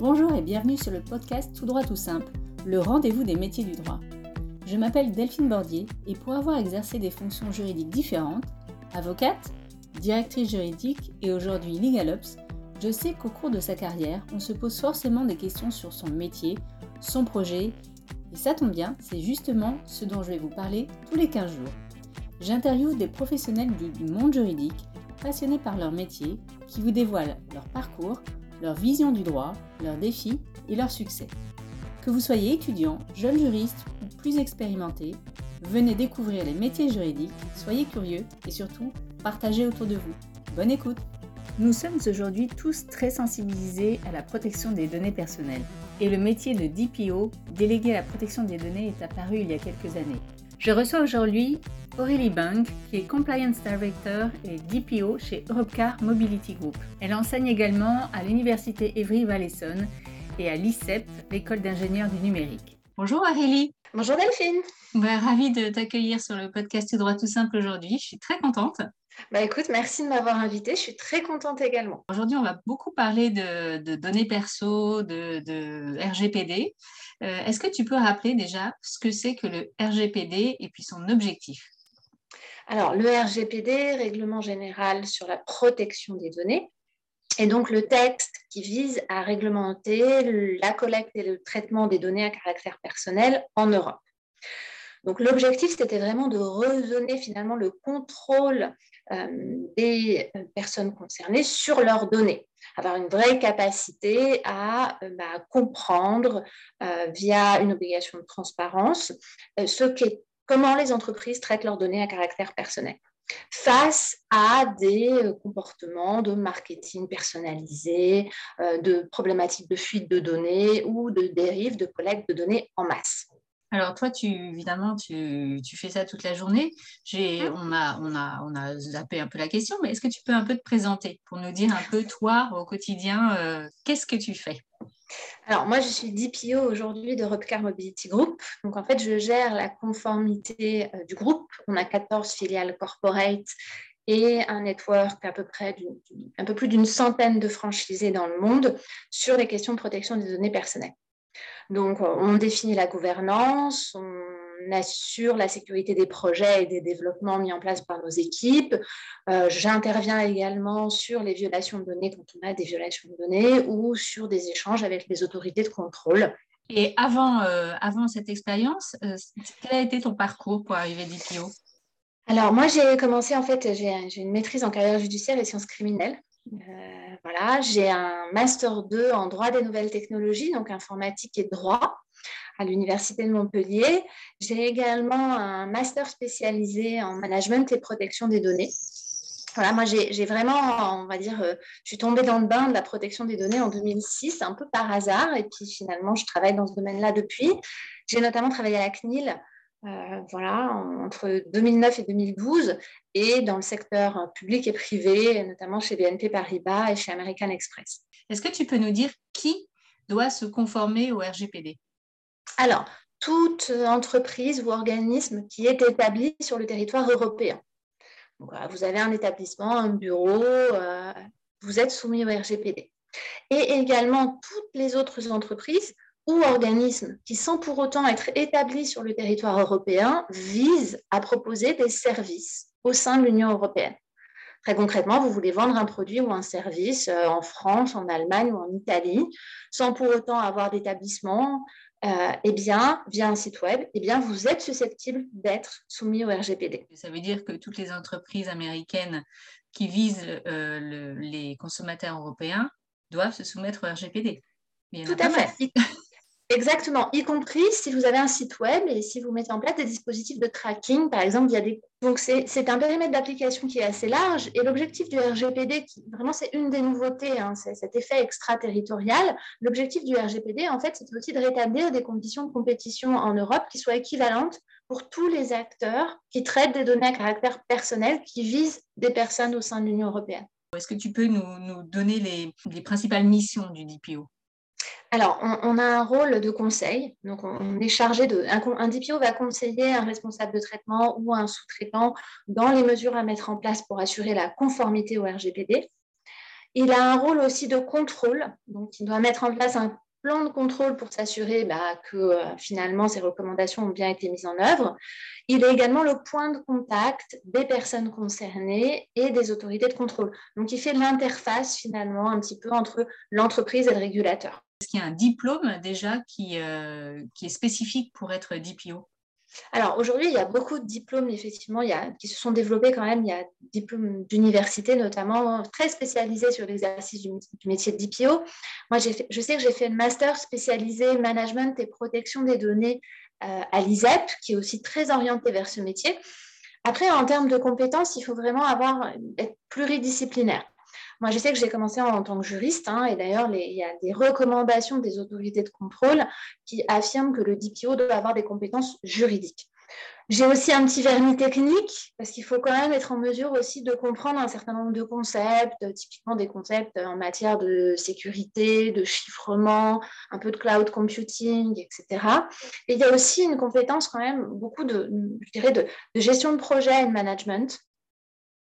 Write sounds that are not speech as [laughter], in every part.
Bonjour et bienvenue sur le podcast Tout droit tout simple, le rendez-vous des métiers du droit. Je m'appelle Delphine Bordier et pour avoir exercé des fonctions juridiques différentes, avocate, directrice juridique et aujourd'hui LegalOps, je sais qu'au cours de sa carrière, on se pose forcément des questions sur son métier, son projet, et ça tombe bien, c'est justement ce dont je vais vous parler tous les 15 jours. J'interviewe des professionnels du monde juridique, passionnés par leur métier, qui vous dévoilent leur parcours, leur vision du droit, leurs défis et leurs succès. Que vous soyez étudiant, jeune juriste ou plus expérimenté, venez découvrir les métiers juridiques, soyez curieux et surtout partagez autour de vous. Bonne écoute Nous sommes aujourd'hui tous très sensibilisés à la protection des données personnelles et le métier de DPO, délégué à la protection des données, est apparu il y a quelques années. Je reçois aujourd'hui Aurélie Bunk, qui est Compliance Director et DPO chez Europcar Mobility Group. Elle enseigne également à l'Université Évry-Valençon et à l'ICEP, l'école d'ingénieurs du numérique. Bonjour Aurélie. Bonjour Delphine. Ouais, ravie de t'accueillir sur le podcast Tout droit tout simple aujourd'hui. Je suis très contente. Bah écoute, merci de m'avoir invitée. Je suis très contente également. Aujourd'hui, on va beaucoup parler de, données perso, de, de RGPD. Euh, est-ce que tu peux rappeler déjà ce que c'est que le RGPD et puis son objectif? Alors, le RGPD, Règlement général sur la protection des données, est donc le texte qui vise à réglementer la collecte et le traitement des données à caractère personnel en Europe. Donc l'objectif, c'était vraiment de redonner finalement le contrôle euh, des personnes concernées sur leurs données, avoir une vraie capacité à euh, bah, comprendre euh, via une obligation de transparence ce comment les entreprises traitent leurs données à caractère personnel face à des comportements de marketing personnalisé, de problématiques de fuite de données ou de dérives de collecte de données en masse. Alors toi, tu, évidemment, tu, fais ça toute la journée. Mmh. on, a, on, a, on a zappé un peu la question, mais est-ce que tu peux un peu te présenter pour nous dire un peu, toi, au quotidien, euh, qu'est-ce que tu fais? Alors, moi, je suis DPO aujourd'hui de Repcar Mobility Group. Donc, en fait, je gère la conformité euh, du groupe. On a 14 filiales corporate et un network à peu près un peu plus d'une centaine de franchisés dans le monde sur les questions de protection des données personnelles. Donc, on définit la gouvernance, on assure la sécurité des projets et des développements mis en place par nos équipes. Euh, j'interviens également sur les violations de données quand on a des violations de données ou sur des échanges avec les autorités de contrôle. Et avant, euh, avant cette expérience, euh, quel a été ton parcours pour arriver DPO Alors, moi, j'ai commencé, en fait, j'ai une maîtrise en carrière judiciaire et sciences criminelles. Voilà, j'ai un master 2 en droit des nouvelles technologies, donc informatique et droit à l'Université de Montpellier. J'ai également un master spécialisé en management et protection des données. Voilà, moi j'ai vraiment, on va dire, euh, je suis tombée dans le bain de la protection des données en 2006, un peu par hasard, et puis finalement je travaille dans ce domaine-là depuis. J'ai notamment travaillé à la CNIL euh, voilà, entre 2009 et 2012, et dans le secteur public et privé, notamment chez BNP Paribas et chez American Express. Est-ce que tu peux nous dire qui doit se conformer au RGPD Alors, toute entreprise ou organisme qui est établi sur le territoire européen. vous avez un établissement, un bureau, euh, vous êtes soumis au RGPD. Et également toutes les autres entreprises ou organismes qui, sans pour autant être établis sur le territoire européen, visent à proposer des services au sein de l'Union européenne. Très concrètement, vous voulez vendre un produit ou un service euh, en France, en Allemagne ou en Italie, sans pour autant avoir d'établissement, euh, eh bien, via un site web, eh bien, vous êtes susceptible d'être soumis au RGPD. Ça veut dire que toutes les entreprises américaines qui visent euh, les consommateurs européens doivent se soumettre au RGPD. Tout à fait. [laughs] Exactement, y compris si vous avez un site web et si vous mettez en place des dispositifs de tracking, par exemple, il y a des... Donc, c'est un périmètre d'application qui est assez large et l'objectif du RGPD, qui vraiment c'est une des nouveautés, hein, c'est cet effet extraterritorial, l'objectif du RGPD, en fait, c'est aussi de rétablir des conditions de compétition en Europe qui soient équivalentes pour tous les acteurs qui traitent des données à caractère personnel qui visent des personnes au sein de l'Union européenne. Est-ce que tu peux nous, donner les, les principales missions du DPO alors, on, a un rôle de conseil. Donc, on, est chargé de. Un, DPO va conseiller un responsable de traitement ou un sous-traitant dans les mesures à mettre en place pour assurer la conformité au RGPD. Il a un rôle aussi de contrôle, donc il doit mettre en place un plan de contrôle pour s'assurer bah, que euh, finalement ces recommandations ont bien été mises en œuvre. Il est également le point de contact des personnes concernées et des autorités de contrôle. Donc il fait l'interface finalement un petit peu entre l'entreprise et le régulateur. Est-ce qu'il y a un diplôme déjà qui, euh, qui est spécifique pour être DPO alors aujourd'hui, il y a beaucoup de diplômes, effectivement, qui se sont développés quand même. Il y a des diplômes d'université, notamment très spécialisés sur l'exercice du, métier de DPO. Moi, je sais que j'ai fait un master spécialisé management et protection des données euh, à l'ISEP, qui est aussi très orienté vers ce métier. Après, en termes de compétences, il faut vraiment avoir, être pluridisciplinaire. Moi, je sais que j'ai commencé en, tant que juriste, hein, et d'ailleurs, il y a des recommandations des autorités de contrôle qui affirment que le DPO doit avoir des compétences juridiques. J'ai aussi un petit vernis technique parce qu'il faut quand même être en mesure aussi de comprendre un certain nombre de concepts, typiquement des concepts en matière de sécurité, de chiffrement, un peu de cloud computing, etc. Et il y a aussi une compétence quand même beaucoup de, je dirais, de, de gestion de projet et de management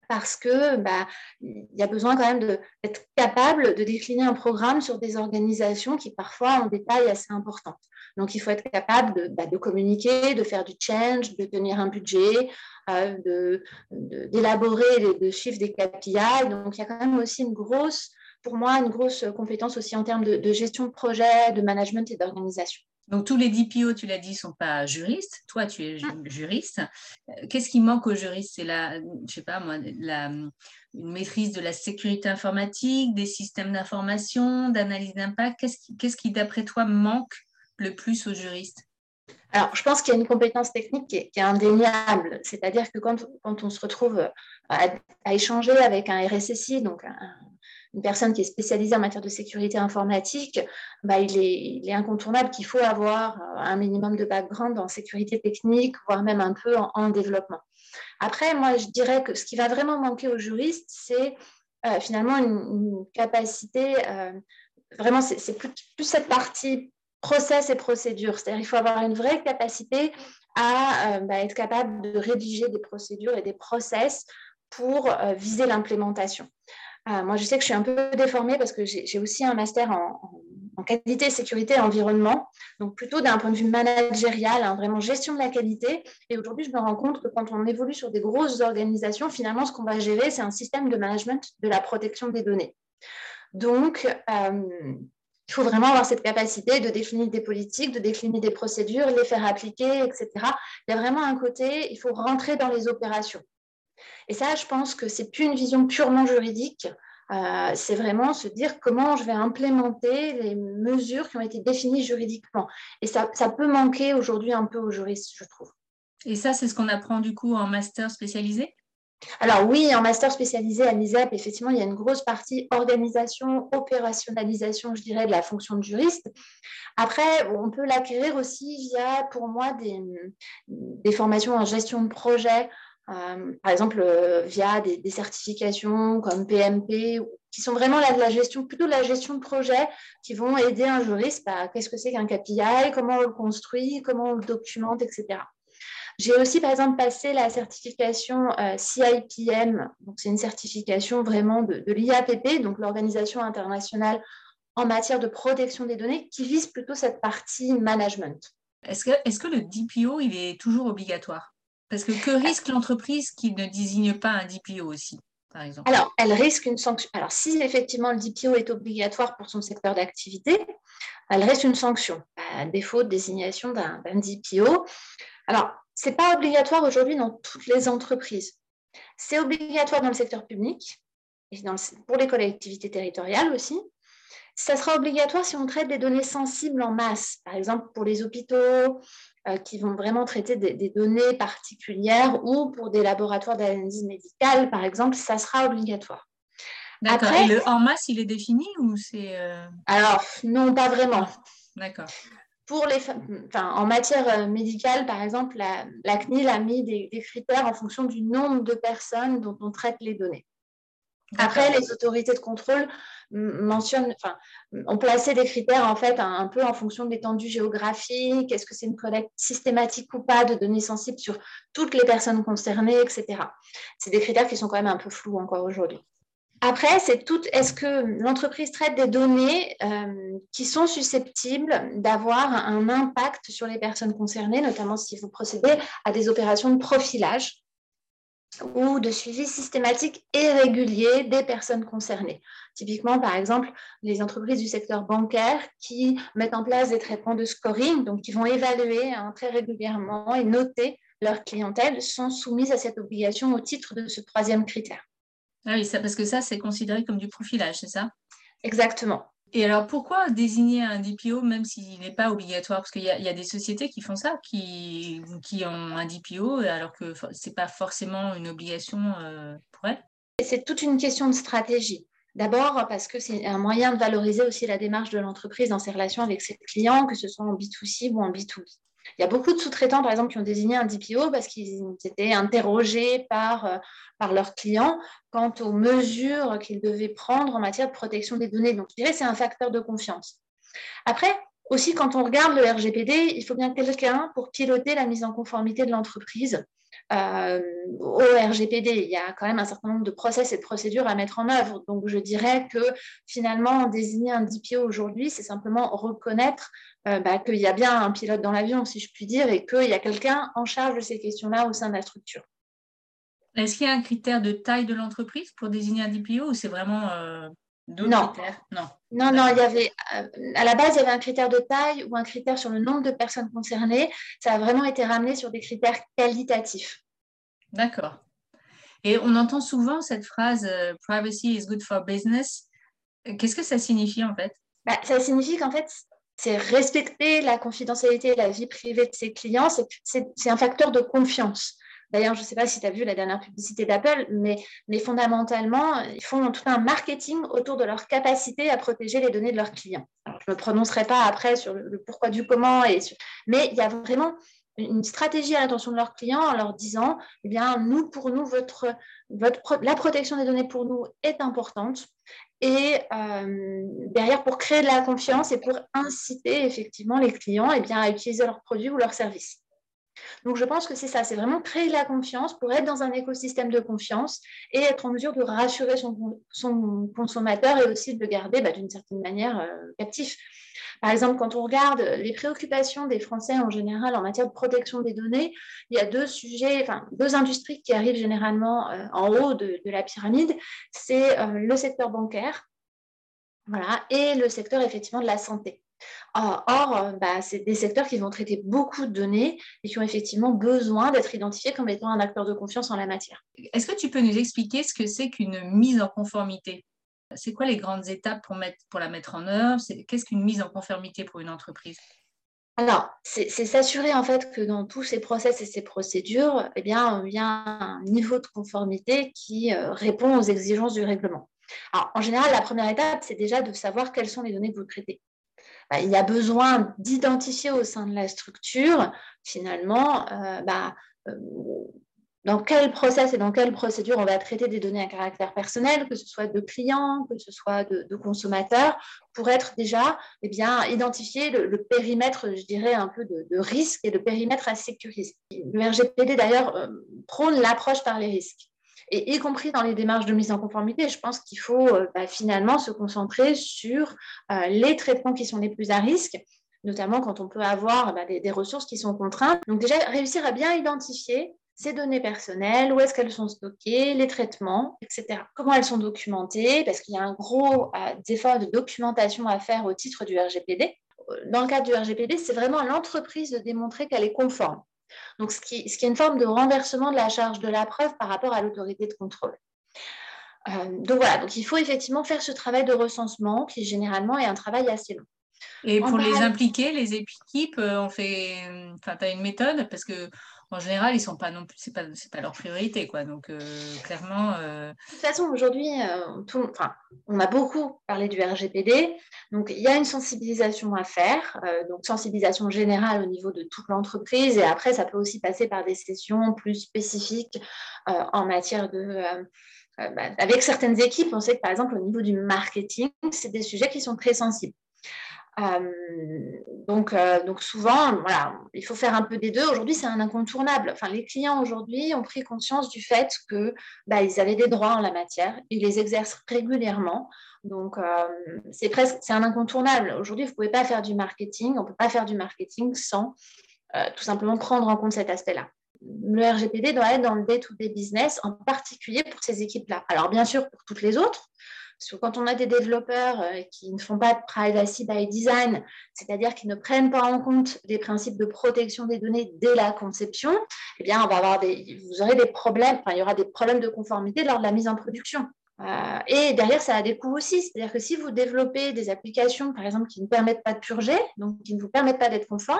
parce que bah, il y a besoin quand même d'être capable de décliner un programme sur des organisations qui parfois ont des tailles assez importantes. Donc, il faut être capable de, bah, communiquer, de faire du change, de tenir un budget, euh, d'élaborer de, les, chiffres des KPI. Donc, il y a quand même aussi une grosse, pour moi, une grosse compétence aussi en termes de gestion de projet, de management et d'organisation. Donc tous les DPO, tu l'as dit, ne sont pas juristes. Toi, tu es ah. juriste. Euh, qu'est-ce qui manque aux juristes? C'est la, je sais pas moi, la, une maîtrise de la sécurité informatique, des systèmes d'information, d'analyse d'impact. Qu'est-ce qui, qu'est-ce qui d'après toi, manque le plus aux juristes? Alors, je pense qu'il y a une compétence technique qui est, indéniable. C'est-à-dire que quand, quand, on se retrouve à, à, échanger avec un RSSI, donc un, une personne qui est spécialisée en matière de sécurité informatique, bah, il, est, incontournable qu'il faut avoir euh, un minimum de background en sécurité technique, voire même un peu en, développement. Après, moi, je dirais que ce qui va vraiment manquer aux juristes, c'est euh, finalement une, capacité, euh, vraiment, c'est plus, cette partie process et procédure. C'est-à-dire qu'il faut avoir une vraie capacité à bah, être capable de rédiger des procédures et des process pour viser l'implémentation. Ah, moi, je sais que je suis un peu déformée parce que j'ai aussi un master en, qualité, sécurité et environnement, donc plutôt d'un point de vue managérial, hein, vraiment gestion de la qualité. Et aujourd'hui, je me rends compte que quand on évolue sur des grosses organisations, finalement, ce qu'on va gérer, c'est un système de management de la protection des données. Donc, euh, il faut vraiment avoir cette capacité de définir des politiques, de définir des procédures, les faire appliquer, etc. Il y a vraiment un côté, il faut rentrer dans les opérations. Et ça, je pense que c'est plus une vision purement juridique. Euh, c'est vraiment se dire comment je vais implémenter les mesures qui ont été définies juridiquement. Et ça, ça peut manquer aujourd'hui un peu aux juristes, je trouve. Et ça, c'est ce qu'on apprend du coup en master spécialisé? Alors oui, en master spécialisé à l'ISEP, effectivement, il y a une grosse partie organisation, opérationnalisation, je dirais, de la fonction de juriste. Après, on peut l'acquérir aussi via, pour moi, des, des formations en gestion de projet, par exemple euh, via des, certifications comme PMP, qui sont vraiment la, la gestion, plutôt la gestion de projet, qui vont aider un juriste à qu'est-ce que c'est qu'un KPI, comment on le construit, comment on le documente, etc. J'ai aussi, par exemple, passé la certification euh, CIPM, donc c'est une certification vraiment de, l'IAPP, donc l'Organisation internationale en matière de protection des données, qui vise plutôt cette partie management. Est-ce que, le DPO, est toujours obligatoire? Parce que que risque l'entreprise qui ne désigne pas un DPO aussi par exemple? Alors, elle risque une sanction. Alors, si effectivement le DPO est obligatoire pour son secteur d'activité, elle reste une sanction, à défaut de désignation d'un DPO. Alors, ce n'est pas obligatoire aujourd'hui dans toutes les entreprises. C'est obligatoire dans le secteur public et pour les collectivités territoriales aussi. Ça sera obligatoire si on traite des données sensibles en masse, par exemple pour les hôpitaux, qui vont vraiment traiter des, données particulières ou pour des laboratoires d'analyse médicale, par exemple, ça sera obligatoire. D'accord. Et le en masse, il est défini ou c'est euh, Alors non, pas vraiment. D'accord. Pour les, enfin, en matière euh, médicale, par exemple, la, CNIL a mis des, critères en fonction du nombre de personnes dont on traite les données. Après, les autorités de contrôle mentionnent, enfin, ont placé des critères en fait un, peu en fonction de l'étendue géographique, est-ce que c'est une collecte systématique ou pas de données sensibles sur toutes les personnes concernées, etc. C'est des critères qui sont quand même un peu flous encore aujourd'hui. Après, c'est tout. Est-ce que l'entreprise traite des données euh, qui sont susceptibles d'avoir un impact sur les personnes concernées, notamment si vous procédez à des opérations de profilage? Ou de suivi systématique et régulier des personnes concernées. Typiquement, par exemple, les entreprises du secteur bancaire qui mettent en place des traitements de scoring, donc qui vont évaluer hein, très régulièrement et noter leur clientèle, sont soumises à cette obligation au titre de ce troisième critère. Ah oui, ça, parce que ça, c'est considéré comme du profilage, c'est ça? Exactement. Et alors, pourquoi désigner un DPO même s'il n'est pas obligatoire? Parce qu'il y, a des sociétés qui font ça, qui, ont un DPO, alors que ce n'est pas forcément une obligation euh, pour elles. C'est toute une question de stratégie. D'abord parce que c'est un moyen de valoriser aussi la démarche de l'entreprise dans ses relations avec ses clients, que ce soit en B2C ou en B2B. Il y a beaucoup de sous-traitants, par exemple, qui ont désigné un DPO parce qu'ils étaient interrogés par, euh, par leurs clients quant aux mesures qu'ils devaient prendre en matière de protection des données. Donc, je dirais que c'est un facteur de confiance. Après, aussi, quand on regarde le RGPD, il faut bien quelqu'un pour piloter la mise en conformité de l'entreprise euh, au RGPD. Il y a quand même un certain nombre de process et de procédures à mettre en œuvre. Donc, je dirais que finalement, désigner un DPO aujourd'hui, c'est simplement reconnaître euh, bah, qu'il y a bien un pilote dans l'avion, si je puis dire, et qu'il y a quelqu'un en charge de ces questions-là au sein de la structure. Est-ce qu'il y a un critère de taille de l'entreprise pour désigner un DPO ou c'est vraiment euh, d'autres critères? Non. Non, non, il y avait, euh, à la base, il y avait un critère de taille ou un critère sur le nombre de personnes concernées. Ça a vraiment été ramené sur des critères qualitatifs. D'accord. Et on entend souvent cette phrase Privacy is good for business. Qu'est-ce que ça signifie en fait? Bah, Ça signifie qu'en fait, c'est respecter la confidentialité et la vie privée de ses clients, c'est un facteur de confiance. D'ailleurs, je ne sais pas si tu as vu la dernière publicité d'Apple, mais, fondamentalement, ils font tout un marketing autour de leur capacité à protéger les données de leurs clients. je ne me prononcerai pas après sur le, pourquoi du comment, mais il y a vraiment une stratégie à l'attention de leurs clients en leur disant, eh bien, nous, pour nous, la protection des données pour nous est importante. Et euh, derrière, pour créer de la confiance et pour inciter effectivement les clients eh bien, à utiliser leurs produits ou leurs services. Donc, je pense que c'est ça, c'est vraiment créer de la confiance pour être dans un écosystème de confiance et être en mesure de rassurer son, consommateur et aussi de le garder bah, d'une certaine manière euh, captif. Par exemple, quand on regarde les préoccupations des Français en général en matière de protection des données, il y a deux sujets, enfin deux industries qui arrivent généralement euh, en haut de, la pyramide. C'est euh, le secteur bancaire et le secteur effectivement de la santé. Or, euh, bah, c'est des secteurs qui vont traiter beaucoup de données et qui ont effectivement besoin d'être identifiés comme étant un acteur de confiance en la matière. Est-ce que tu peux nous expliquer ce que c'est qu'une mise en conformité? C'est quoi les grandes étapes pour, mettre, la mettre en œuvre? Qu'est-ce qu'une mise en conformité pour une entreprise? Alors, c'est s'assurer en fait que dans tous ces process et ces procédures, eh bien, il y a un niveau de conformité qui euh, répond aux exigences du règlement. Alors, en général, la première étape, c'est déjà de savoir quelles sont les données que vous traitez. Bah, il y a besoin d'identifier au sein de la structure, finalement, euh, bah, euh, dans quel process et dans quelle procédure on va traiter des données à caractère personnel, que ce soit de clients, que ce soit de, consommateurs, pour être déjà eh bien, identifier le, périmètre, je dirais, un peu de, risque et le périmètre à sécuriser. Le RGPD, d'ailleurs, euh, prône l'approche par les risques. Et y compris dans les démarches de mise en conformité, je pense qu'il faut euh, bah, finalement se concentrer sur euh, les traitements qui sont les plus à risque notamment quand on peut avoir bah, des, des, ressources qui sont contraintes. Donc déjà, réussir à bien identifier ces données personnelles, où est-ce qu'elles sont stockées, les traitements, etc. Comment elles sont documentées, parce qu'il y a un gros euh, effort de documentation à faire au titre du RGPD. Dans le cadre du RGPD, c'est vraiment à l'entreprise de démontrer qu'elle est conforme. Donc, ce qui, ce qui, est une forme de renversement de la charge de la preuve par rapport à l'autorité de contrôle. Euh, donc voilà, donc il faut effectivement faire ce travail de recensement qui généralement est un travail assez long. Et pour les impliquer, les équipes, euh, on fait, enfin, tu as une méthode parce que en général, ils sont pas non plus, c'est pas, pas leur priorité, quoi. Donc, euh, clairement. Euh, de toute façon, aujourd'hui, euh, on a beaucoup parlé du RGPD. Donc, il y a une sensibilisation à faire, donc sensibilisation générale au niveau de toute l'entreprise. Et après, ça peut aussi passer par des sessions plus spécifiques en matière de. Bah, avec certaines équipes, on sait que par exemple, au niveau du marketing, c'est des sujets qui sont très sensibles. Donc, donc souvent, voilà, il faut faire un peu des deux. Aujourd'hui, c'est un incontournable. Enfin, les clients aujourd'hui ont pris conscience du fait que bah, ils avaient des droits en la matière. Ils les exercent régulièrement. Donc, c'est presque, c'est un incontournable. Aujourd'hui, vous ne pouvez pas faire du marketing. On peut pas faire du marketing sans tout simplement prendre en compte cet aspect-là le RGPD doit être dans le day-to-day business, en particulier pour ces équipes-là. Alors, bien sûr, pour toutes les autres, parce que quand on a des développeurs euh, qui ne font pas de privacy by design, c'est-à-dire qui ne prennent pas en compte les principes de protection des données dès la conception, eh bien, on va avoir des, vous aurez des problèmes, enfin, il y aura des problèmes de conformité lors de la mise en production. Euh, et derrière, ça a des coûts aussi. C'est-à-dire que si vous développez des applications, par exemple, qui ne permettent pas de purger, donc qui ne vous permettent pas d'être conforme,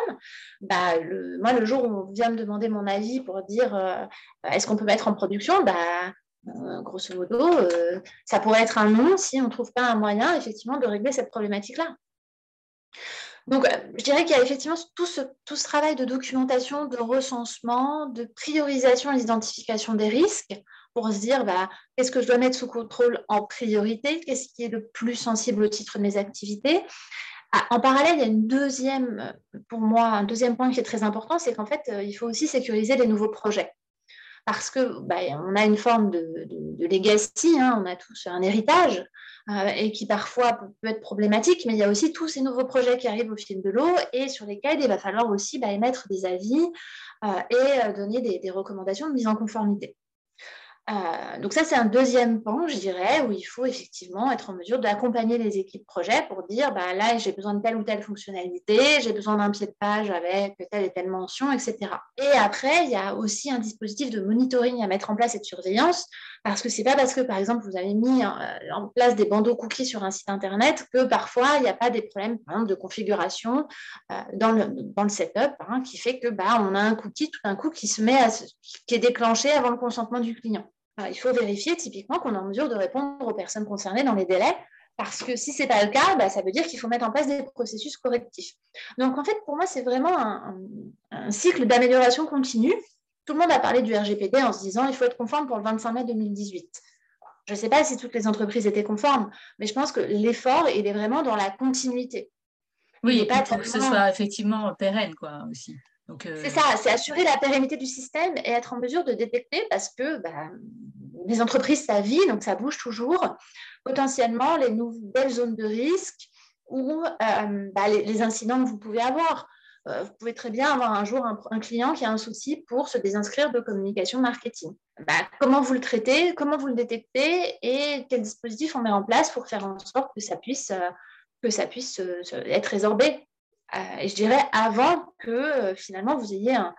bah, moi, le jour où on vient me demander mon avis pour dire euh, est-ce qu'on peut mettre en production, bah, euh, grosso modo, ça pourrait être un non si on ne trouve pas un moyen, effectivement, de régler cette problématique-là. Donc, je dirais qu'il y a effectivement tout ce, travail de documentation, de recensement, de priorisation et d'identification des risques pour se dire bah, qu'est-ce que je dois mettre sous contrôle en priorité, qu'est-ce qui est le plus sensible au titre de mes activités? Ah, en parallèle, il y a une deuxième, pour moi, un deuxième point qui est très important, c'est qu'en fait, euh, il faut aussi sécuriser les nouveaux projets. Parce que bah, on a une forme de, de, legacy, hein, on a tous un héritage, euh, et qui parfois peut, être problématique, mais il y a aussi tous ces nouveaux projets qui arrivent au fil de l'eau et sur lesquels il va falloir aussi bah, émettre des avis euh, et donner des recommandations de mise en conformité. Euh, donc ça, c'est un deuxième pan, je dirais, où il faut effectivement être en mesure d'accompagner les équipes projet pour dire, bah, là, j'ai besoin de telle ou telle fonctionnalité, j'ai besoin d'un pied de page avec telle et telle mention, etc. Et après, il y a aussi un dispositif de monitoring à mettre en place et de surveillance, parce que c'est pas parce que, par exemple, vous avez mis euh, en place des bandeaux cookies sur un site Internet que parfois, il n'y a pas des problèmes de configuration euh, dans, le, dans le setup, hein, qui fait que bah, on a un cookie tout d'un coup qui se met à, qui est déclenché avant le consentement du client il faut vérifier typiquement qu'on est en mesure de répondre aux personnes concernées dans les délais, parce que si ce n'est pas le cas, bah, ça veut dire qu'il faut mettre en place des processus correctifs. Donc en fait, pour moi, c'est vraiment un, cycle d'amélioration continue. Tout le monde a parlé du RGPD en se disant il faut être conforme pour le 25 mai 2018. Je ne sais pas si toutes les entreprises étaient conformes, mais je pense que l'effort, il est vraiment dans la continuité. Oui, pas pour que ce soit effectivement pérenne, quoi, aussi. Euh, c'est ça, c'est assurer la pérennité du système et être en mesure de détecter parce que bah, les entreprises, ça vit, donc ça bouge toujours, potentiellement les nouvelles zones de risque ou euh, bah, les, incidents que vous pouvez avoir. Euh, vous pouvez très bien avoir un jour un, client qui a un souci pour se désinscrire de communication marketing. Bah, comment vous le traitez, comment vous le détectez et quel dispositif on met en place pour faire en sorte que ça puisse, que ça puisse être résorbé? Euh, et je dirais avant que euh, finalement vous ayez un,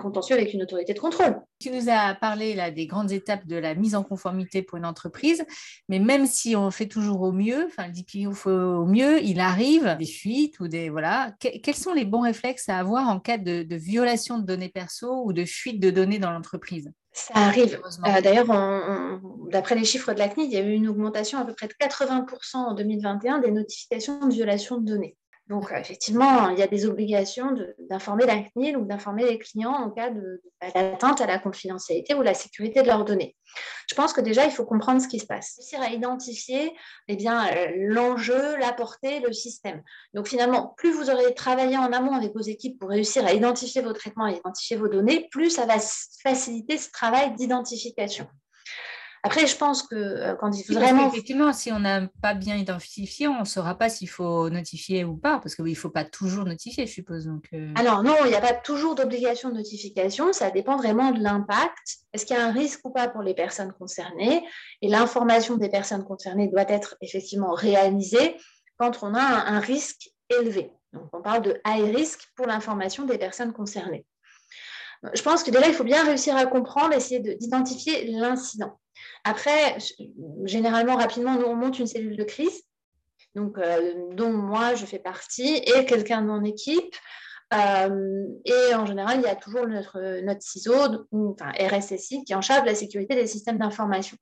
contentieux avec une autorité de contrôle. Tu nous as parlé là, des grandes étapes de la mise en conformité pour une entreprise, mais même si on fait toujours au mieux, enfin le DPO fait au mieux, il arrive des fuites ou des voilà. quels sont les bons réflexes à avoir en cas de, violation de données perso ou de fuite de données dans l'entreprise? Ça arrive. Euh, d'ailleurs, d'après les chiffres de la CNIL, il y a eu une augmentation à peu près de 80% en 2021 des notifications de violation de données. Donc, effectivement, il y a des obligations d'informer la CNIL ou d'informer les clients en cas d'atteinte à la confidentialité ou la sécurité de leurs données. Je pense que déjà, il faut comprendre ce qui se passe. Réussir à identifier eh euh, l'enjeu, la portée, le système. Donc, finalement, plus vous aurez travaillé en amont avec vos équipes pour réussir à identifier vos traitements et identifier vos données, plus ça va faciliter ce travail d'identification. Après, je pense que euh, quand il faut vraiment. Effectivement, si on n'a pas bien identifié, on ne saura pas s'il faut notifier ou pas, parce qu'il ne faut pas toujours notifier, je suppose. Donc, euh. Alors non, il n'y a pas toujours d'obligation de notification, ça dépend vraiment de l'impact. Est-ce qu'il y a un risque ou pas pour les personnes concernées? Et l'information des personnes concernées doit être effectivement réalisée quand on a un, un risque élevé. Donc on parle de high risk pour l'information des personnes concernées. Je pense que déjà, il faut bien réussir à comprendre, essayer d'identifier l'incident. Après, généralement, rapidement, nous, on monte une cellule de crise, donc, euh, dont moi, je fais partie, et quelqu'un de mon équipe. Euh, et en général, il y a toujours notre, notre CISO, enfin RSSI, qui en charge la sécurité des systèmes d'information.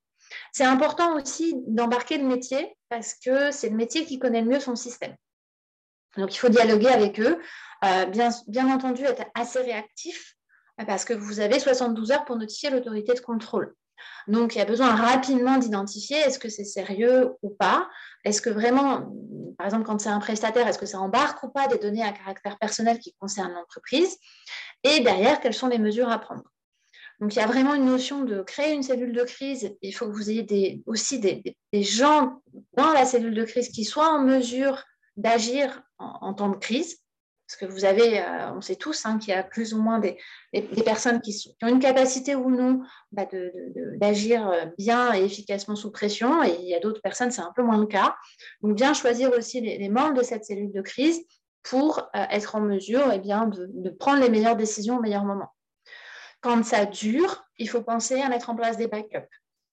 C'est important aussi d'embarquer le métier parce que c'est le métier qui connaît le mieux son système. Donc, il faut dialoguer avec eux. Euh, bien entendu, être assez réactif parce que vous avez 72 heures pour notifier l'autorité de contrôle. Donc, il y a besoin rapidement d'identifier est-ce que c'est sérieux ou pas. Est-ce que vraiment, par exemple, quand c'est un prestataire, est-ce que ça embarque ou pas des données à caractère personnel qui concernent l'entreprise Et derrière, quelles sont les mesures à prendre donc, il y a vraiment une notion de créer une cellule de crise. Il faut que vous ayez aussi des, gens dans la cellule de crise qui soient en mesure d'agir en, temps de crise. Parce que vous avez, euh, on sait tous hein, qu'il y a plus ou moins des, personnes qui, ont une capacité ou non bah, d'agir bien et efficacement sous pression, et il y a d'autres personnes, c'est un peu moins le cas. Donc, bien choisir aussi les, membres de cette cellule de crise pour euh, être en mesure eh bien, de, prendre les meilleures décisions au meilleur moment. Quand ça dure, il faut penser à mettre en place des backups.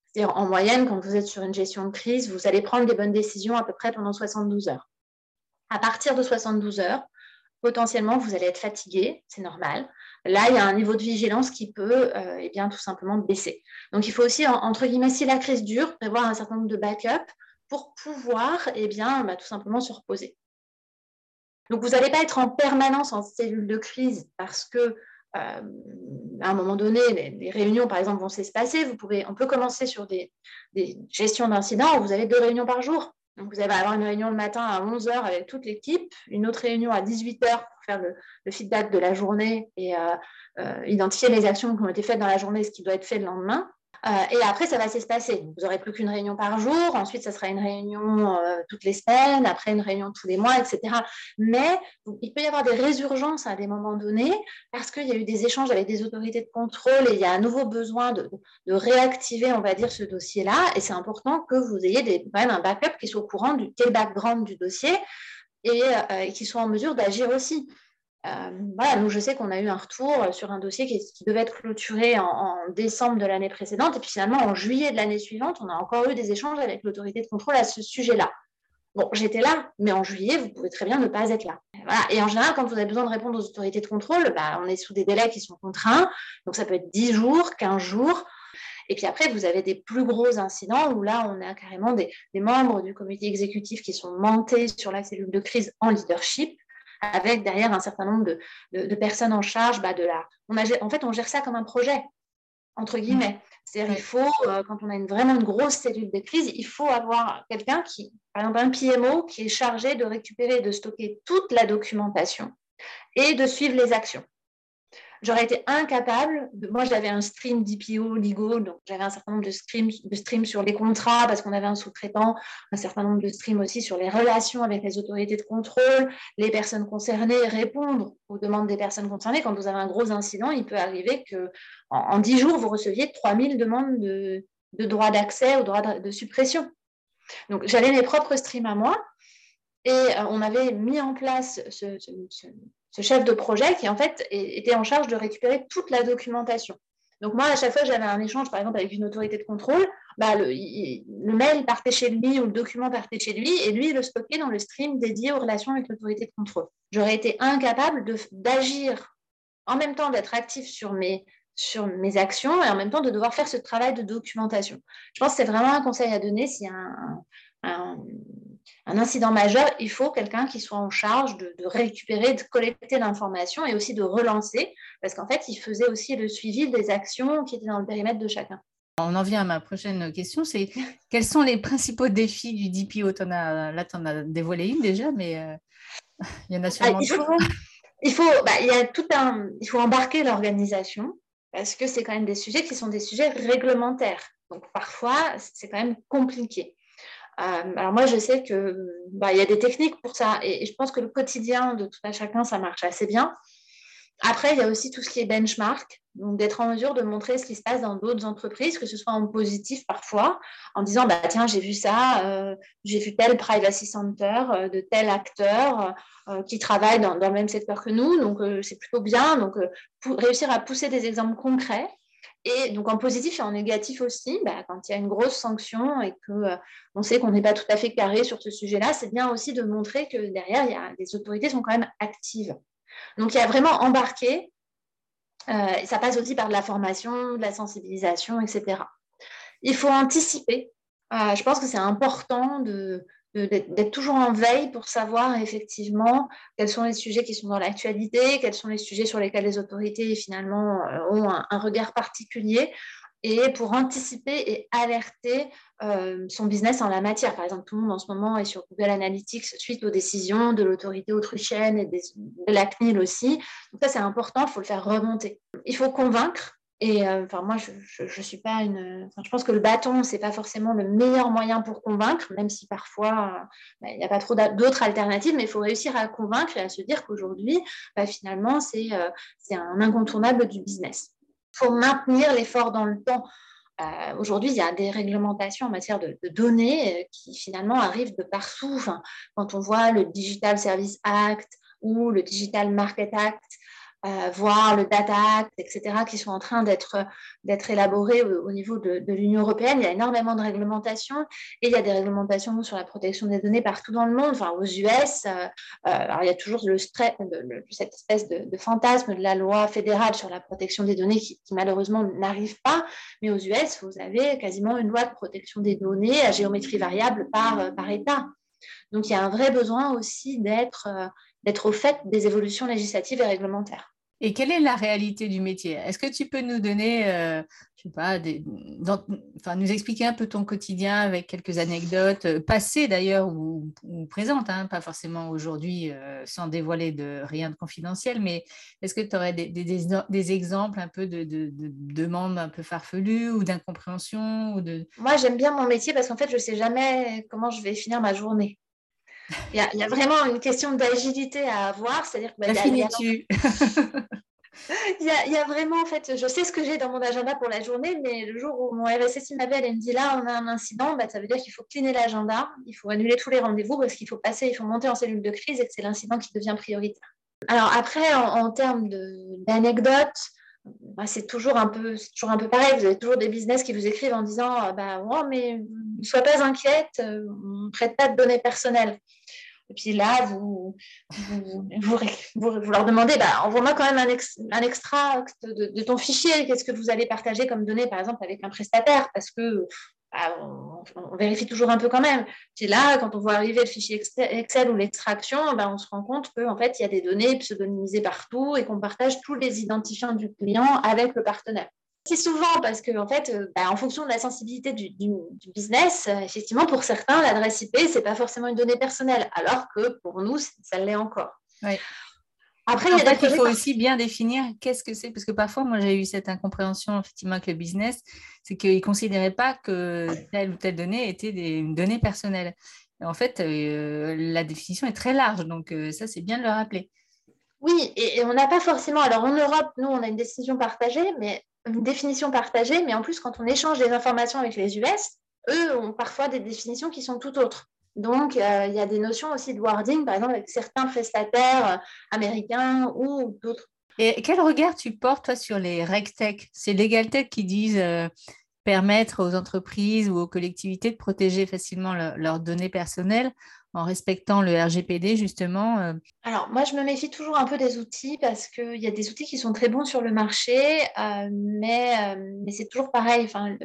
C'est-à-dire, en moyenne, quand vous êtes sur une gestion de crise, vous allez prendre des bonnes décisions à peu près pendant 72 heures. À partir de 72 heures, potentiellement, vous allez être fatigué, c'est normal. Là, il y a un niveau de vigilance qui peut euh, eh bien, tout simplement baisser. Donc, il faut aussi, entre guillemets, si la crise dure, prévoir un certain nombre de backups pour pouvoir eh bien, bah, tout simplement se reposer. Donc, vous n'allez pas être en permanence en cellule de crise parce que euh, à un moment donné, les, réunions, par exemple, vont s'espacer. Vous pouvez, on peut commencer sur des, gestions d'incidents vous avez deux réunions par jour. Donc, vous allez avoir une réunion le matin à 11h avec toute l'équipe, une autre réunion à 18h pour faire le, feedback de la journée et euh, euh, identifier les actions qui ont été faites dans la journée, ce qui doit être fait le lendemain. Euh, et après, ça va s'espacer. Vous n'aurez plus qu'une réunion par jour. Ensuite, ça sera une réunion euh, toutes les semaines. Après, une réunion tous les mois, etc. Mais il peut y avoir des résurgences à des moments donnés parce qu'il y a eu des échanges avec des autorités de contrôle et il y a un nouveau besoin de, réactiver, on va dire, ce dossier-là. Et c'est important que vous ayez des, quand même un backup qui soit au courant du quel background du dossier et, euh, et qui soit en mesure d'agir aussi. Euh, voilà, donc je sais qu'on a eu un retour sur un dossier qui, devait être clôturé en, décembre de l'année précédente, et puis finalement en juillet de l'année suivante, on a encore eu des échanges avec l'autorité de contrôle à ce sujet-là. Bon, j'étais là, mais en juillet, vous pouvez très bien ne pas être là. Voilà. Et en général, quand vous avez besoin de répondre aux autorités de contrôle, bah, on est sous des délais qui sont contraints, donc ça peut être 10 jours, 15 jours. Et puis après, vous avez des plus gros incidents où là, on a carrément des membres du comité exécutif qui sont montés sur la cellule de crise en leadership avec derrière un certain nombre de, personnes en charge bah, de la. On a, en fait, on gère ça comme un projet, entre guillemets. C'est-à-dire, il faut, euh, quand on a une, vraiment une grosse cellule de crise, il faut avoir quelqu'un qui, par exemple, un PMO qui est chargé de récupérer, de stocker toute la documentation et de suivre les actions j'aurais été incapable. moi, j'avais un stream d'IPO Ligo, donc j'avais un certain nombre de streams, de streams sur les contrats parce qu'on avait un sous-traitant, un certain nombre de streams aussi sur les relations avec les autorités de contrôle, les personnes concernées, répondre aux demandes des personnes concernées. Quand vous avez un gros incident, il peut arriver que en, 10 jours, vous receviez 3000 demandes de, de droit d'accès ou droit de, suppression. Donc, j'avais mes propres streams à moi. Et euh, on avait mis en place ce, ce chef de projet qui en fait était en charge de récupérer toute la documentation. Donc moi, à chaque fois que j'avais un échange, par exemple, avec une autorité de contrôle, bah, le, mail partait chez lui ou le document partait chez lui et lui, il le stockait dans le stream dédié aux relations avec l'autorité de contrôle. J'aurais été incapable d'agir en même temps d'être actif sur mes, sur mes actions et en même temps de devoir faire ce travail de documentation. Je pense que c'est vraiment un conseil à donner s'il y a un, un, un incident majeur, il faut quelqu'un qui soit en charge de, récupérer, de collecter l'information et aussi de relancer, parce qu'en fait, il faisait aussi le suivi des actions qui étaient dans le périmètre de chacun. On en vient à ma prochaine question, c'est quels sont les principaux défis du DPO as, Là, tu en as dévoilé une déjà, mais euh, [laughs] il y en a sûrement ah, il faut, bah, il, y a tout un, il faut embarquer l'organisation, parce que c'est quand même des sujets qui sont des sujets réglementaires. Donc parfois, c'est quand même compliqué. Euh, alors moi, je sais qu'il bah, y a des techniques pour ça et, je pense que le quotidien de tout à chacun, ça marche assez bien. Après, il y a aussi tout ce qui est benchmark, donc d'être en mesure de montrer ce qui se passe dans d'autres entreprises, que ce soit en positif parfois, en disant bah, tiens, j'ai vu ça, euh, j'ai vu tel privacy center euh, de tel acteur qui travaille dans, dans, le même secteur que nous, donc c'est plutôt bien. Donc, réussir à pousser des exemples concrets et donc en positif et en négatif aussi, bah, quand il y a une grosse sanction et qu'on euh, sait qu'on n'est pas tout à fait carré sur ce sujet-là, c'est bien aussi de montrer que derrière, y a, les autorités sont quand même actives. Donc il y a vraiment embarqué, euh, ça passe aussi par de la formation, de la sensibilisation, etc. Il faut anticiper. Euh, je pense que c'est important de, d'être toujours en veille pour savoir effectivement quels sont les sujets qui sont dans l'actualité, quels sont les sujets sur lesquels les autorités finalement euh, ont un, regard particulier. et pour anticiper et alerter euh, son business en la matière. Par exemple, tout le monde en ce moment est sur Google Analytics suite aux décisions de l'autorité autrichienne et de la CNIL aussi. Donc ça, c'est important, il faut le faire remonter. Il faut convaincre. Et euh, enfin, moi, je, je, suis pas une. je pense que le bâton, c'est pas forcément le meilleur moyen pour convaincre, même si parfois bah, il n'y a pas trop d'autres alternatives, mais il faut réussir à convaincre et à se dire qu'aujourd'hui, bah, finalement, c'est un incontournable du business faut maintenir l'effort dans le temps. Euh, aujourd'hui, il y a des réglementations en matière de, données euh, qui finalement arrivent de partout. quand on voit le Digital Service Act ou le Digital Market Act, euh, voir le Data Act, etc., qui sont en train d'être élaborés au, niveau de, l'Union européenne. Il y a énormément de réglementations et il y a des réglementations sur la protection des données partout dans le monde. Enfin, aux US, euh, euh, alors il y a toujours le, cette espèce de, fantasme de la loi fédérale sur la protection des données qui, malheureusement n'arrive pas. Mais aux US, vous avez quasiment une loi de protection des données à géométrie variable par, par État. Donc il y a un vrai besoin aussi d'être d'être au fait des évolutions législatives et réglementaires. Et quelle est la réalité du métier? Est-ce que tu peux nous donner, euh, je sais pas, enfin, nous expliquer un peu ton quotidien avec quelques anecdotes, euh, passées d'ailleurs ou, présentes, hein, pas forcément aujourd'hui euh, sans dévoiler de rien de confidentiel, mais est-ce que tu aurais des, des, exemples un peu de, de, demandes un peu farfelues ou d'incompréhension ou de... Moi, j'aime bien mon métier parce qu'en fait, je ne sais jamais comment je vais finir ma journée. Il y, a, vraiment une question d'agilité à avoir, c'est-à-dire que bah, [laughs] il, y a, il, y a, vraiment en fait, je sais ce que j'ai dans mon agenda pour la journée, mais le jour où mon RSSI m'appelle et me dit là on a un incident, bah, ça veut dire qu'il faut cleaner l'agenda, il faut annuler tous les rendez-vous parce qu'il faut passer, il faut monter en cellule de crise et que c'est l'incident qui devient prioritaire. Alors après, en, termes d'anecdotes, bah, c'est toujours un peu toujours un peu pareil. Vous avez toujours des business qui vous écrivent en disant bah oh, mais ne sois pas inquiète on ne prête pas de données personnelles et puis là, vous, vous, leur demandez, bah, envoie-moi quand même un, extra de, ton fichier. Qu'est-ce que vous allez partager comme données, par exemple, avec un prestataire? Parce que bah, on, vérifie toujours un peu quand même. Puis là, quand on voit arriver le fichier Excel ou l'extraction, bah, on se rend compte qu'en fait, il y a des données pseudonymisées partout et qu'on partage tous les identifiants du client avec le partenaire souvent parce que, en fait, euh, bah, en fonction de la sensibilité du, business, euh, effectivement, pour certains, l'adresse IP, ce n'est pas forcément une donnée personnelle, alors que pour nous, ça l'est encore. Après, il, faut aussi bien définir qu'est-ce que c'est, parce que parfois, moi, j'ai eu cette incompréhension effectivement avec le business, c'est qu'ils ne considéraient pas que telle ou telle donnée était des, une donnée personnelle. en fait, euh, la définition est très large, donc ça, c'est bien de le rappeler. Oui, et, on n'a pas forcément. Alors en Europe, nous, on a une décision partagée, mais une définition partagée, mais en plus, quand on échange des informations avec les US, eux ont parfois des définitions qui sont tout autres. Donc, euh, il y a des notions aussi de wording, par exemple, avec certains prestataires euh, américains ou d'autres. Et quel regard tu portes, toi, sur les RegTech C'est LegalTech qui disent euh, permettre aux entreprises ou aux collectivités de protéger facilement leurs données personnelles en respectant le RGPD, justement euh. Alors, moi, je me méfie toujours un peu des outils parce qu'il y a des outils qui sont très bons sur le marché, euh, mais, euh, mais c'est toujours pareil. Enfin,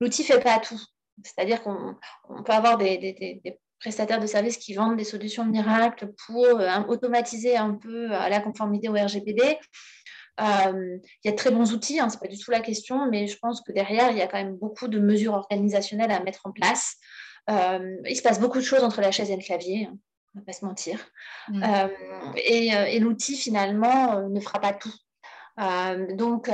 l'outil ne fait pas tout. C'est-à-dire qu'on peut avoir des, prestataires de services qui vendent des solutions miracles pour automatiser un peu la conformité au RGPD. il y a de très bons outils, hein, ce n'est pas du tout la question, mais je pense que derrière, il y a quand même beaucoup de mesures organisationnelles à mettre en place. Euh, il se passe beaucoup de choses entre la chaise et le clavier, hein, on ne va pas se mentir. Mm. Euh, et, euh, et l'outil, finalement, ne fera pas tout. donc,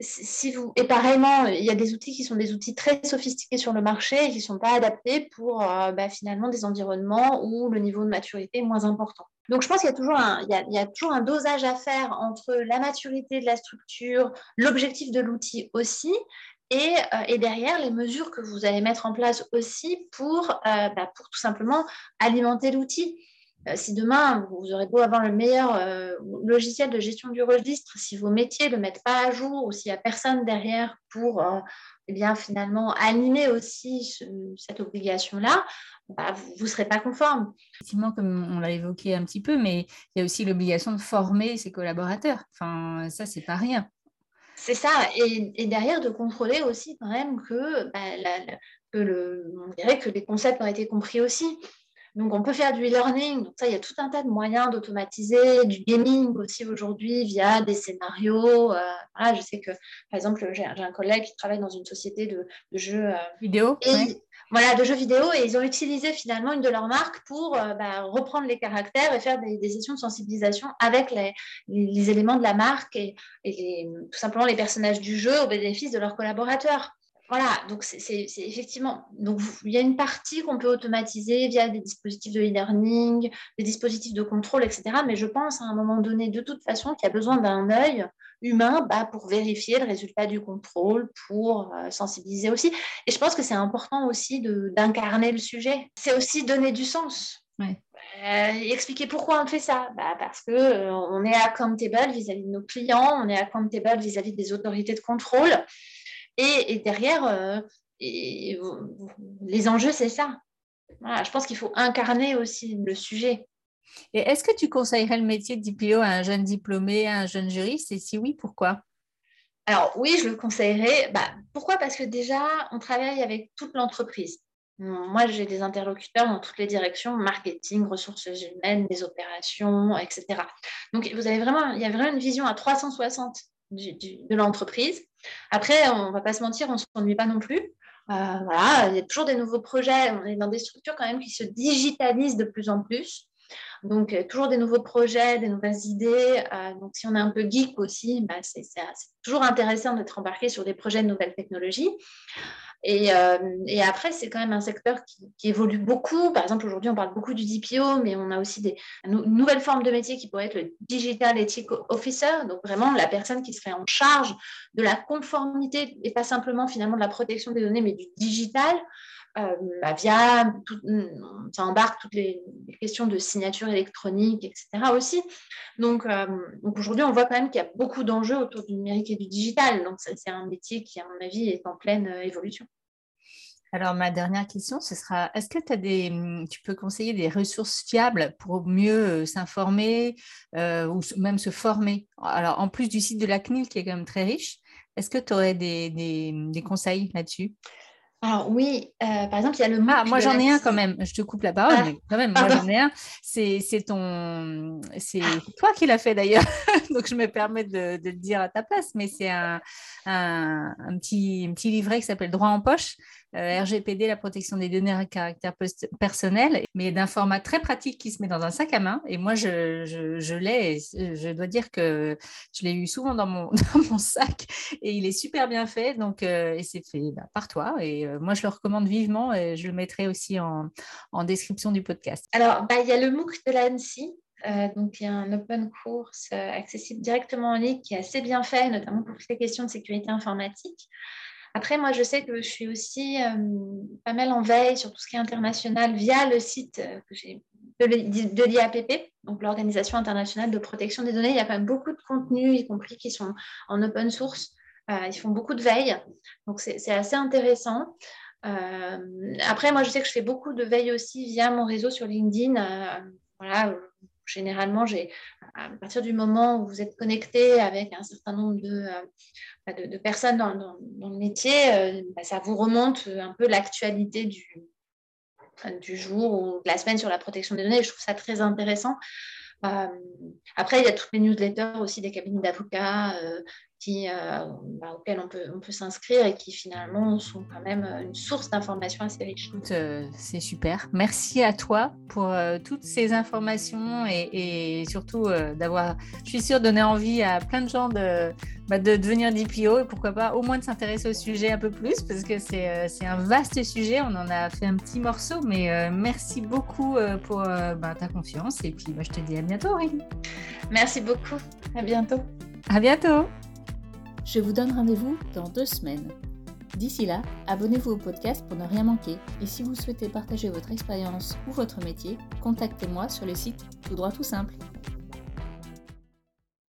si vous et pareillement, il y a des outils qui sont des outils très sophistiqués sur le marché et qui ne sont pas adaptés pour bah, finalement des environnements où le niveau de maturité est moins important. Donc, je pense qu'il y a toujours un, il y a, il y a toujours un dosage à faire entre la maturité de la structure, l'objectif de l'outil aussi, euh, et, derrière, les mesures que vous allez mettre en place aussi pour, euh, bah, pour tout simplement alimenter l'outil. Euh, si demain, vous aurez beau avoir le meilleur logiciel de gestion du registre, si vos métiers ne le mettent pas à jour ou s'il n'y a personne derrière pour eh bien, finalement animer aussi cette obligation-là, bah, vous ne serez pas conforme. Effectivement, comme on l'a évoqué un petit peu, mais il y a aussi l'obligation de former ses collaborateurs. Enfin, ça, c'est pas rien. C'est ça, et, derrière de contrôler aussi quand même que, bah, que le, on dirait que les concepts ont été compris aussi. Donc, on peut faire du e-learning. Donc, ça, il y a tout un tas de moyens d'automatiser, du gaming aussi aujourd'hui via des scénarios. Euh, voilà, je sais que, par exemple, j'ai un collègue qui travaille dans une société de, jeux vidéo. Voilà, de jeux vidéo. Et ils ont utilisé finalement une de leurs marques pour bah, reprendre les caractères et faire des, sessions de sensibilisation avec les, éléments de la marque et, tout simplement les personnages du jeu au bénéfice de leurs collaborateurs. Voilà, donc c'est effectivement. Donc il y a une partie qu'on peut automatiser via des dispositifs de e-learning, des dispositifs de contrôle, etc. Mais je pense à un moment donné, de toute façon, qu'il y a besoin d'un œil humain bah, pour vérifier le résultat du contrôle, pour euh, sensibiliser aussi. Et je pense que c'est important aussi d'incarner le sujet. C'est aussi donner du sens. Euh, expliquer pourquoi on fait ça bah, Parce qu'on euh, on est accountable vis-à-vis de nos clients, on est accountable vis-à-vis des autorités de contrôle. Et, derrière, euh, les enjeux, c'est ça. je pense qu'il faut incarner aussi le sujet. Et est-ce que tu conseillerais le métier de DPO à un jeune diplômé, à un jeune juriste? Et si oui, pourquoi? Alors oui, je le conseillerais. Bah, pourquoi? Parce que déjà, on travaille avec toute l'entreprise. Moi, j'ai des interlocuteurs dans toutes les directions, marketing, ressources humaines, des opérations, etc. Donc, vous avez vraiment, il y a vraiment une vision à 360 de l'entreprise. Après, on ne va pas se mentir, on ne s'ennuie pas non plus. Euh, voilà, il y a toujours des nouveaux projets. On est dans des structures quand même qui se digitalisent de plus en plus. Donc, euh, toujours des nouveaux projets, des nouvelles idées. Euh, donc, si on est un peu geek aussi, bah, c'est toujours intéressant d'être embarqué sur des projets de nouvelles technologies. Euh, et, après, c'est quand même un secteur qui, évolue beaucoup. Par exemple, aujourd'hui, on parle beaucoup du DPO, mais on a aussi des nouvelles formes de métiers qui pourraient être le Digital Ethic Officer, donc vraiment la personne qui serait en charge de la conformité et pas simplement finalement de la protection des données, mais du digital. Euh, bah, via, ça embarque toutes les, questions de signature électronique, etc. aussi. Donc, euh, donc aujourd'hui, on voit quand même qu'il y a beaucoup d'enjeux autour du numérique et du digital. Donc, c'est un métier qui, à mon avis, est en pleine euh, évolution. Alors, ma dernière question, ce sera est-ce que as des, tu peux conseiller des ressources fiables pour mieux s'informer ou même se former? Alors, en plus du site de la CNIL qui est quand même très riche, est-ce que tu aurais des, des conseils là-dessus? Alors oui, euh, par exemple, il y a le. Ah, moi j'en ai un quand même. Je te coupe la parole, ah, mais quand même, moi j'en ai un. C'est ton, c'est toi qui l'as fait d'ailleurs, [laughs] donc je me permets de, de, le dire à ta place. Mais c'est un, un, un, petit, un petit livret qui s'appelle Droit en poche euh, RGPD, la protection des données à caractère personnel, mais d'un format très pratique qui se met dans un sac à main. Et moi, je, l'ai, je dois dire que je l'ai eu souvent [laughs] dans mon, sac et il est super bien fait. Donc, euh, et c'est fait bah, par toi. Et euh, moi, je le recommande vivement et je le mettrai aussi en, en description du podcast. Alors, bah, il y a le MOOC de l'ANSI donc, il y a un open course accessible directement en ligne qui est assez bien fait, notamment pour toutes les questions de sécurité informatique. Après, moi, je sais que je suis aussi euh, pas mal en veille sur tout ce qui est international via le site euh, de l'IAPP, donc l'Organisation internationale de protection des données. Il y a quand même beaucoup de contenus, y compris qui sont en open source. Euh, ils font beaucoup de veille, donc c'est assez intéressant. après, moi, je sais que je fais beaucoup de veille aussi via mon réseau sur LinkedIn. voilà, généralement, à partir du moment où vous êtes connecté avec un certain nombre de, de, personnes dans, le métier, euh, bah, ça vous remonte un peu l'actualité du, du jour ou de la semaine sur la protection des données. Je trouve ça très intéressant. Euh, après, il y a toutes les newsletters aussi des cabinets d'avocats euh, qui, euh, bah, auxquels on peut, on peut s'inscrire et qui finalement sont quand même une source d'informations assez riche. c'est super. Merci à toi pour toutes ces informations et, surtout d'avoir, je suis sûre, donné envie à plein de gens de, bah, de devenir DPO et pourquoi pas au moins de s'intéresser au sujet un peu plus parce que c'est un vaste sujet. On en a fait un petit morceau, mais merci beaucoup pour bah, ta confiance et puis je te dis à bientôt Aurélie. Merci beaucoup. À bientôt. À bientôt. Je vous donne rendez-vous dans deux semaines. D'ici là, abonnez-vous au podcast pour ne rien manquer. Et si vous souhaitez partager votre expérience ou votre métier, contactez-moi sur le site Tout droit tout simple.